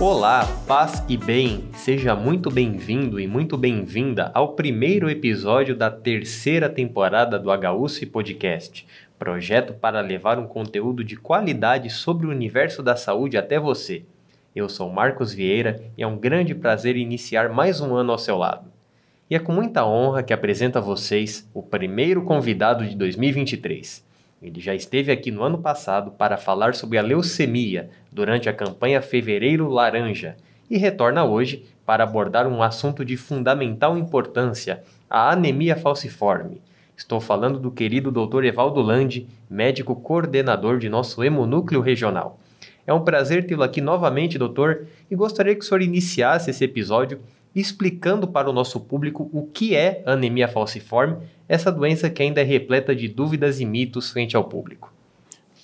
Olá, paz e bem! Seja muito bem-vindo e muito bem-vinda ao primeiro episódio da terceira temporada do HUSF Podcast, projeto para levar um conteúdo de qualidade sobre o universo da saúde até você. Eu sou Marcos Vieira e é um grande prazer iniciar mais um ano ao seu lado. E é com muita honra que apresento a vocês o primeiro convidado de 2023. Ele já esteve aqui no ano passado para falar sobre a leucemia durante a campanha Fevereiro Laranja e retorna hoje para abordar um assunto de fundamental importância, a anemia falciforme. Estou falando do querido Dr. Evaldo Landi, médico coordenador de nosso hemonúcleo regional. É um prazer tê-lo aqui novamente, doutor, e gostaria que o senhor iniciasse esse episódio explicando para o nosso público o que é anemia falciforme, essa doença que ainda é repleta de dúvidas e mitos frente ao público.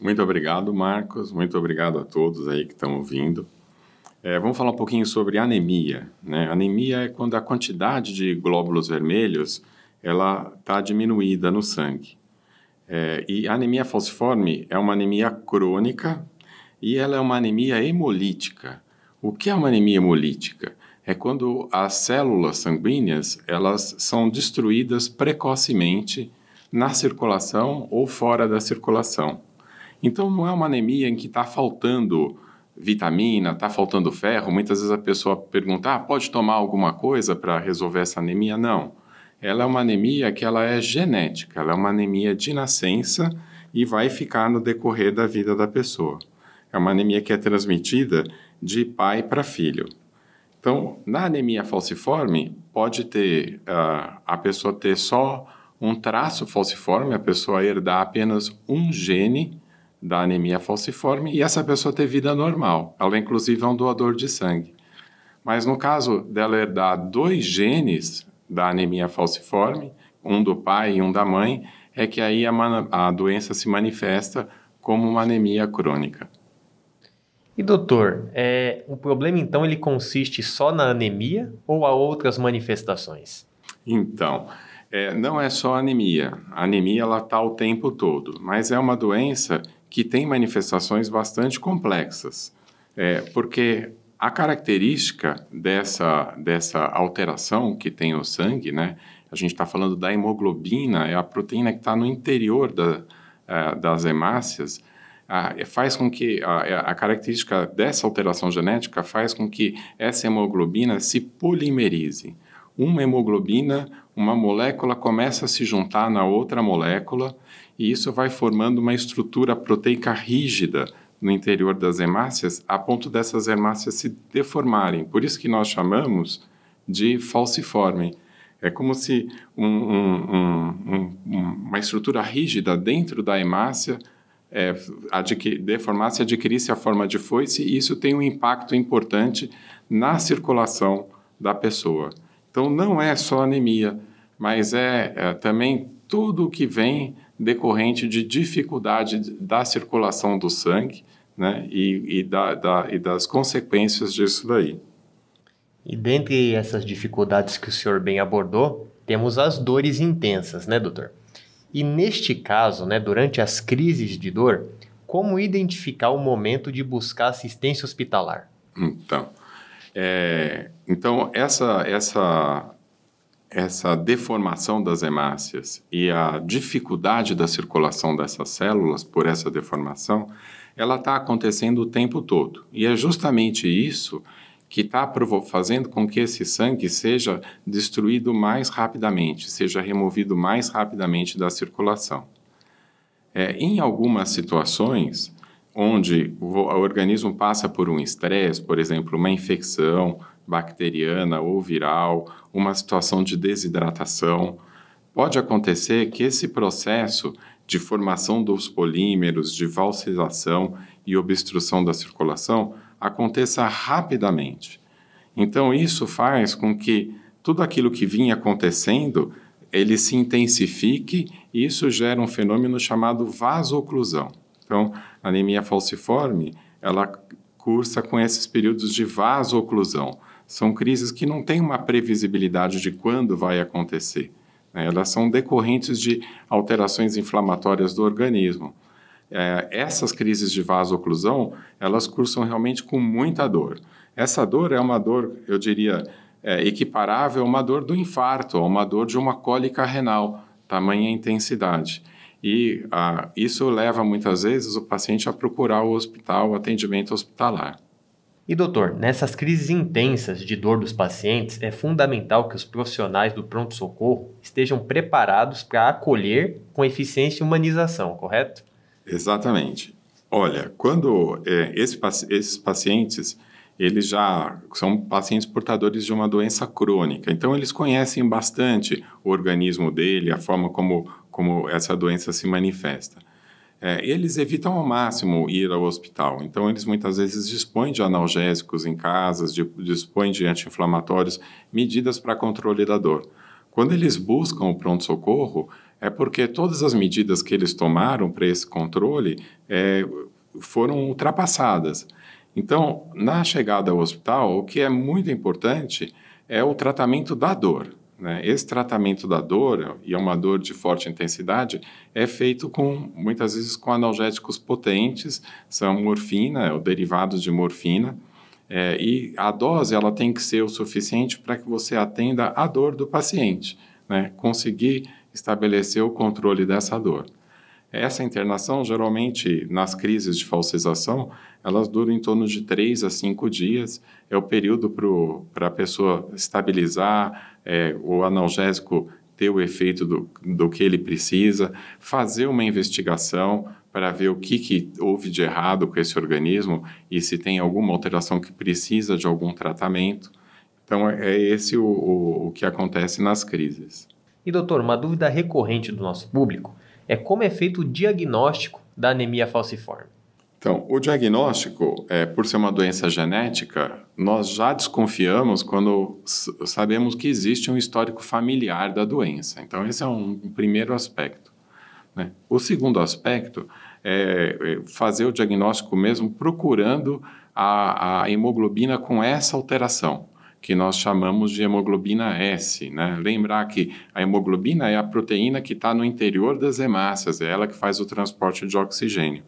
Muito obrigado, Marcos. Muito obrigado a todos aí que estão ouvindo. É, vamos falar um pouquinho sobre anemia. Né? Anemia é quando a quantidade de glóbulos vermelhos ela está diminuída no sangue. É, e a anemia falciforme é uma anemia crônica e ela é uma anemia hemolítica. O que é uma anemia hemolítica? é quando as células sanguíneas elas são destruídas precocemente na circulação ou fora da circulação. Então não é uma anemia em que está faltando vitamina, está faltando ferro. Muitas vezes a pessoa pergunta, ah, pode tomar alguma coisa para resolver essa anemia? Não. Ela é uma anemia que ela é genética, ela é uma anemia de nascença e vai ficar no decorrer da vida da pessoa. É uma anemia que é transmitida de pai para filho. Então, na anemia falciforme, pode ter uh, a pessoa ter só um traço falciforme, a pessoa herdar apenas um gene da anemia falciforme e essa pessoa ter vida normal. Ela, inclusive, é um doador de sangue. Mas no caso dela herdar dois genes da anemia falciforme, um do pai e um da mãe, é que aí a, a doença se manifesta como uma anemia crônica. E doutor, é, o problema então ele consiste só na anemia ou há outras manifestações? Então, é, não é só anemia. A anemia ela está o tempo todo, mas é uma doença que tem manifestações bastante complexas, é, porque a característica dessa, dessa alteração que tem o sangue, né? A gente está falando da hemoglobina, é a proteína que está no interior da, uh, das hemácias, faz com que a, a, característica dessa alteração genética faz com que essa hemoglobina se polimerize. Uma hemoglobina, uma molécula começa a se juntar na outra molécula e isso vai formando uma estrutura proteica rígida no interior das hemácias, a ponto dessas hemácias se deformarem. Por isso que nós chamamos de falciforme. É como se um, um, um, uma estrutura rígida dentro da hemácia é, deformar-se, adquirisse a forma de foice, e isso tem um impacto importante na circulação da pessoa. Então, não é só anemia, mas é, é também tudo o que vem decorrente de dificuldade da circulação do sangue né, e, e, da, da, e das consequências disso daí. E dentre essas dificuldades que o senhor bem abordou, temos as dores intensas, né, doutor? E neste caso, né, durante as crises de dor, como identificar o momento de buscar assistência hospitalar? Então, é, então essa, essa, essa deformação das hemácias e a dificuldade da circulação dessas células por essa deformação, ela está acontecendo o tempo todo. E é justamente isso que está fazendo com que esse sangue seja destruído mais rapidamente, seja removido mais rapidamente da circulação. É, em algumas situações, onde o organismo passa por um estresse, por exemplo, uma infecção bacteriana ou viral, uma situação de desidratação, pode acontecer que esse processo de formação dos polímeros, de valsização e obstrução da circulação aconteça rapidamente. Então isso faz com que tudo aquilo que vinha acontecendo ele se intensifique e isso gera um fenômeno chamado vasoclusão. Então, a anemia falciforme, ela cursa com esses períodos de vasoclusão. São crises que não têm uma previsibilidade de quando vai acontecer. Né? Elas são decorrentes de alterações inflamatórias do organismo. É, essas crises de vasoclusão, elas cursam realmente com muita dor. Essa dor é uma dor, eu diria, é, equiparável a uma dor do infarto, a uma dor de uma cólica renal, tamanha intensidade. E ah, isso leva muitas vezes o paciente a procurar o hospital, o atendimento hospitalar. E doutor, nessas crises intensas de dor dos pacientes, é fundamental que os profissionais do pronto-socorro estejam preparados para acolher com eficiência e humanização, correto? Exatamente. Olha, quando é, esse, esses pacientes eles já são pacientes portadores de uma doença crônica, então eles conhecem bastante o organismo dele, a forma como, como essa doença se manifesta. É, eles evitam ao máximo ir ao hospital, então eles muitas vezes dispõem de analgésicos em casas, de, dispõem de anti-inflamatórios, medidas para controle da dor. Quando eles buscam o pronto-socorro, é porque todas as medidas que eles tomaram para esse controle é, foram ultrapassadas. Então, na chegada ao hospital, o que é muito importante é o tratamento da dor. Né? Esse tratamento da dor, e é uma dor de forte intensidade, é feito com muitas vezes com analgésicos potentes, são morfina, ou derivados de morfina, é, e a dose ela tem que ser o suficiente para que você atenda a dor do paciente, né? conseguir estabelecer o controle dessa dor. Essa internação, geralmente, nas crises de falsização, elas duram em torno de 3 a 5 dias. É o período para a pessoa estabilizar, é, o analgésico ter o efeito do, do que ele precisa, fazer uma investigação para ver o que, que houve de errado com esse organismo e se tem alguma alteração que precisa de algum tratamento. Então, é, é esse o, o, o que acontece nas crises. E, doutor, uma dúvida recorrente do nosso público é como é feito o diagnóstico da anemia falciforme. Então, o diagnóstico, é, por ser uma doença genética, nós já desconfiamos quando sabemos que existe um histórico familiar da doença. Então, esse é um, primeiro aspecto. Né? O segundo aspecto é, é fazer o diagnóstico mesmo procurando a, a hemoglobina com essa alteração que nós chamamos de hemoglobina S. Né? Lembrar que a hemoglobina é a proteína que está no interior das hemácias, é ela que faz o transporte de oxigênio.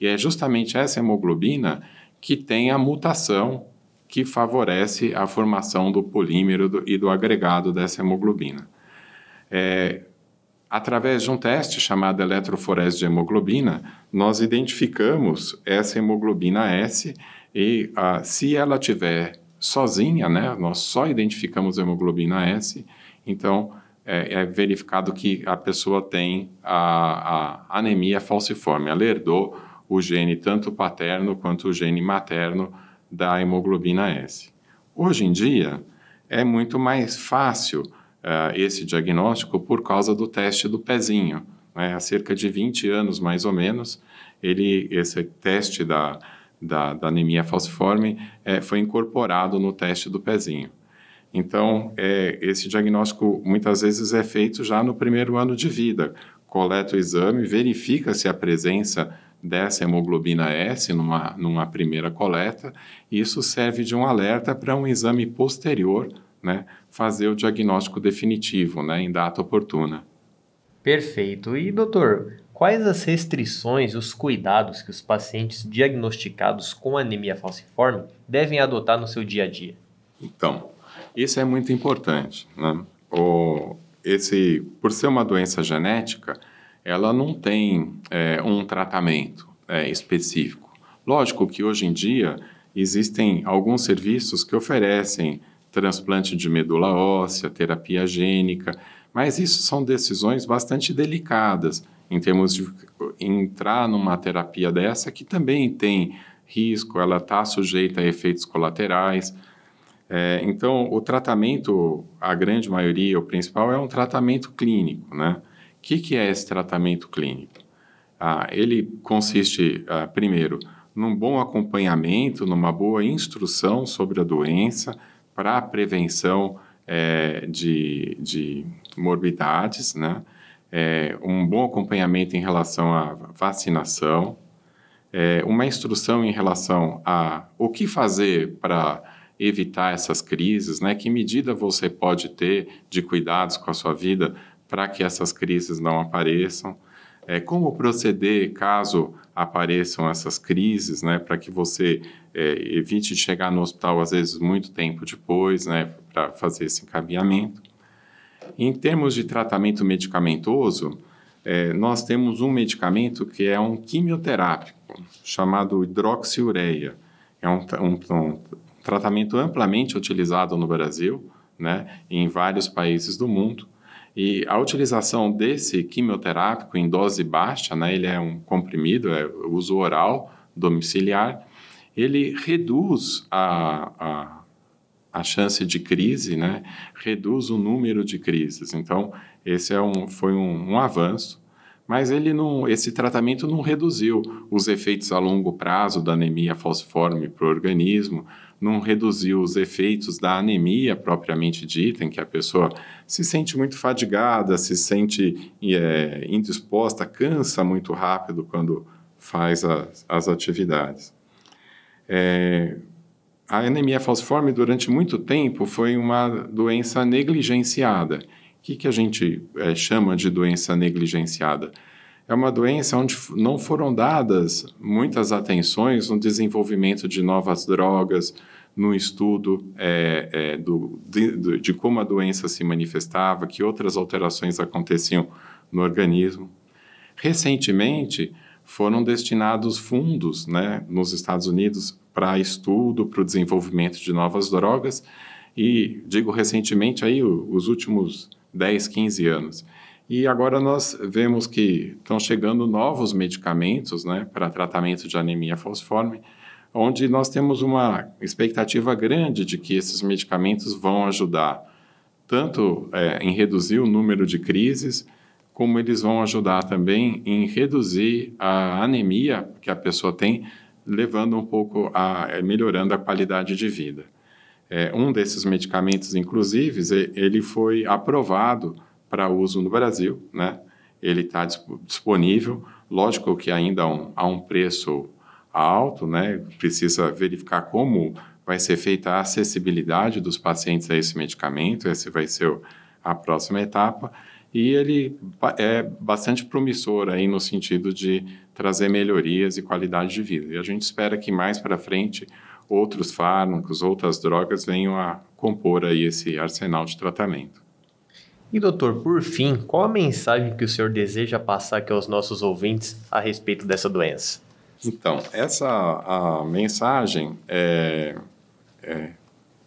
E é justamente essa hemoglobina que tem a mutação que favorece a formação do polímero do, e do agregado dessa hemoglobina. É, através de um teste chamado eletroforese de hemoglobina, nós identificamos essa hemoglobina S e ah, se ela tiver sozinha, né? Nós só identificamos a hemoglobina S, então é, é verificado que a pessoa tem a, a, anemia falciforme. Ela herdou o gene tanto paterno quanto o gene materno da hemoglobina S. Hoje em dia é muito mais fácil uh, esse diagnóstico por causa do teste do pezinho. Né? Há cerca de 20 anos, mais ou menos, ele, esse teste da da, da anemia falciforme é, foi incorporado no teste do pezinho. Então, é, esse diagnóstico muitas vezes é feito já no primeiro ano de vida. Coleta o exame, verifica-se a presença dessa hemoglobina S numa, numa primeira coleta, e isso serve de um alerta para um exame posterior, né, fazer o diagnóstico definitivo, né, em data oportuna. Perfeito. E, doutor, Quais as restrições e os cuidados que os pacientes diagnosticados com anemia falciforme devem adotar no seu dia a dia? Então, isso é muito importante. Né? O, esse, por ser uma doença genética, ela não tem é, um tratamento é, específico. Lógico que hoje em dia existem alguns serviços que oferecem transplante de medula óssea, terapia gênica, mas isso são decisões bastante delicadas em termos de entrar numa terapia dessa que também tem risco, ela está sujeita a efeitos colaterais. É, então, o tratamento, a grande maioria, o principal, é um tratamento clínico, né? O que, que é esse tratamento clínico? Ah, ele consiste, ah, primeiro, num bom acompanhamento, numa boa instrução sobre a doença para a prevenção é, de, de morbidades, né? É, um bom acompanhamento em relação à vacinação, é, uma instrução em relação a o que fazer para evitar essas crises, né? Que medida você pode ter de cuidados com a sua vida para que essas crises não apareçam? É, como proceder caso apareçam essas crises, né? Para que você é, evite chegar no hospital às vezes muito tempo depois, né? Para fazer esse encaminhamento. Em termos de tratamento medicamentoso, é, nós temos um medicamento que é um quimioterápico chamado hidroxiureia. É um, um, um tratamento amplamente utilizado no Brasil, né, em vários países do mundo. E a utilização desse quimioterápico em dose baixa, né, ele é um comprimido, é uso oral domiciliar, ele reduz a, a, a chance de crise, né, reduz o número de crises. Então, esse é um, foi um, um avanço mas ele não, esse tratamento não reduziu os efeitos a longo prazo da anemia falciforme para o organismo, não reduziu os efeitos da anemia propriamente dita, em que a pessoa se sente muito fadigada, se sente é, indisposta, cansa muito rápido quando faz as, as atividades. É, a anemia falciforme, durante muito tempo, foi uma doença negligenciada. O que, que a gente é, chama de doença negligenciada? é uma doença onde não foram dadas muitas atenções no desenvolvimento de novas drogas, no estudo é, é, do, de, de, como a doença se manifestava, que outras alterações aconteciam no organismo. Recentemente, foram destinados fundos né, nos Estados Unidos para estudo, para o desenvolvimento de novas drogas, e digo recentemente, aí, os últimos 10, 15 anos. E agora nós vemos que estão chegando novos medicamentos né, para tratamento de anemia falciforme, onde nós temos uma expectativa grande de que esses medicamentos vão ajudar tanto é, em reduzir o número de crises, como eles vão ajudar também em reduzir a anemia que a pessoa tem, levando um pouco a é, melhorando a qualidade de vida. É, um desses medicamentos, inclusive, ele foi aprovado para uso no Brasil, né? Ele está disponível, lógico que ainda há um, há um preço alto, né? Precisa verificar como vai ser feita a acessibilidade dos pacientes a esse medicamento, essa vai ser a próxima etapa, e ele é bastante promissor aí no sentido de trazer melhorias e qualidade de vida. E a gente espera que mais para frente outros fármacos, outras drogas venham a compor aí esse arsenal de tratamento. E doutor, por fim, qual a mensagem que o senhor deseja passar aqui aos nossos ouvintes a respeito dessa doença? Então, essa a mensagem é, é,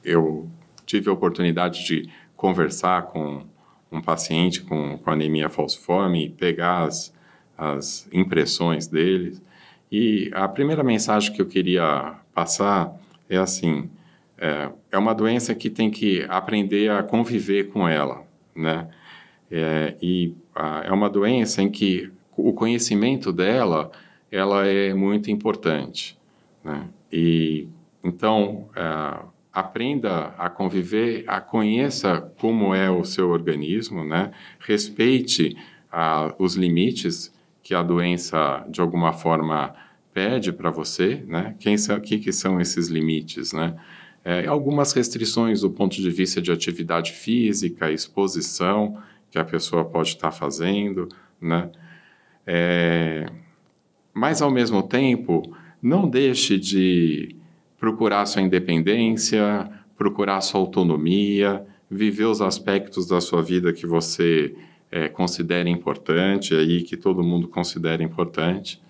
eu tive a oportunidade de conversar com um paciente com, com anemia falciforme pegar as, as impressões dele. E a primeira mensagem que eu queria passar é assim: é, é uma doença que tem que aprender a conviver com ela né? É, e a, é uma doença em que o conhecimento dela ela é muito importante, né? E então é, aprenda a conviver, a conheça como é o seu organismo, né? Respeite a, os limites que a doença de alguma forma pede para você, né? Quem são, que, que são esses limites, né? É, algumas restrições do ponto de vista de atividade física, exposição que a pessoa pode estar fazendo, né? É, mas, ao mesmo tempo, não deixe de procurar sua independência, procurar sua autonomia, viver os aspectos da sua vida que você é, considera importante, aí que todo mundo considera importante.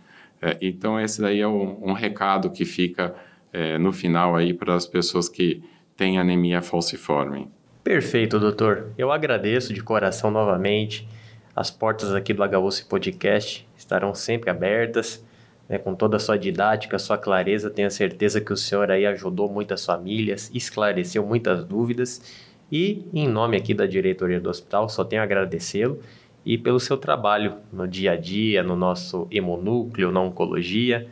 É, então, esse daí é um, um recado que fica é, no final aí para as pessoas que têm anemia falciforme. Perfeito, doutor. Eu agradeço de coração novamente. As portas aqui do HUC Podcast estarão sempre abertas, né, com toda a sua didática, sua clareza. Tenho certeza que o senhor aí ajudou muitas famílias, esclareceu muitas dúvidas. E, em nome aqui da diretoria do hospital, só tenho a agradecê-lo e pelo seu trabalho no dia a dia, no nosso hemonúcleo, na oncologia.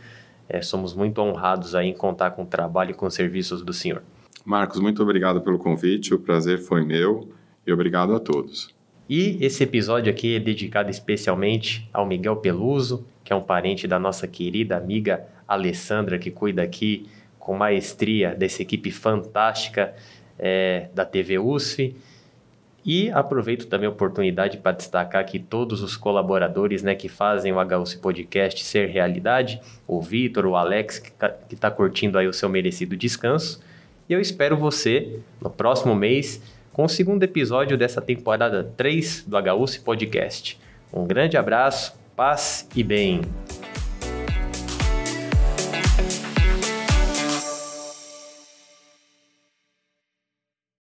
É, somos muito honrados aí em contar com o trabalho e com os serviços do senhor. Marcos, muito obrigado pelo convite, o prazer foi meu e obrigado a todos. E esse episódio aqui é dedicado especialmente ao Miguel Peluso, que é um parente da nossa querida amiga Alessandra, que cuida aqui com maestria dessa equipe fantástica é, da TV USF. E aproveito também a oportunidade para destacar aqui todos os colaboradores né, que fazem o HUC Podcast ser realidade. O Vitor, o Alex, que está tá curtindo aí o seu merecido descanso. E eu espero você no próximo mês com o segundo episódio dessa temporada 3 do HUC Podcast. Um grande abraço, paz e bem.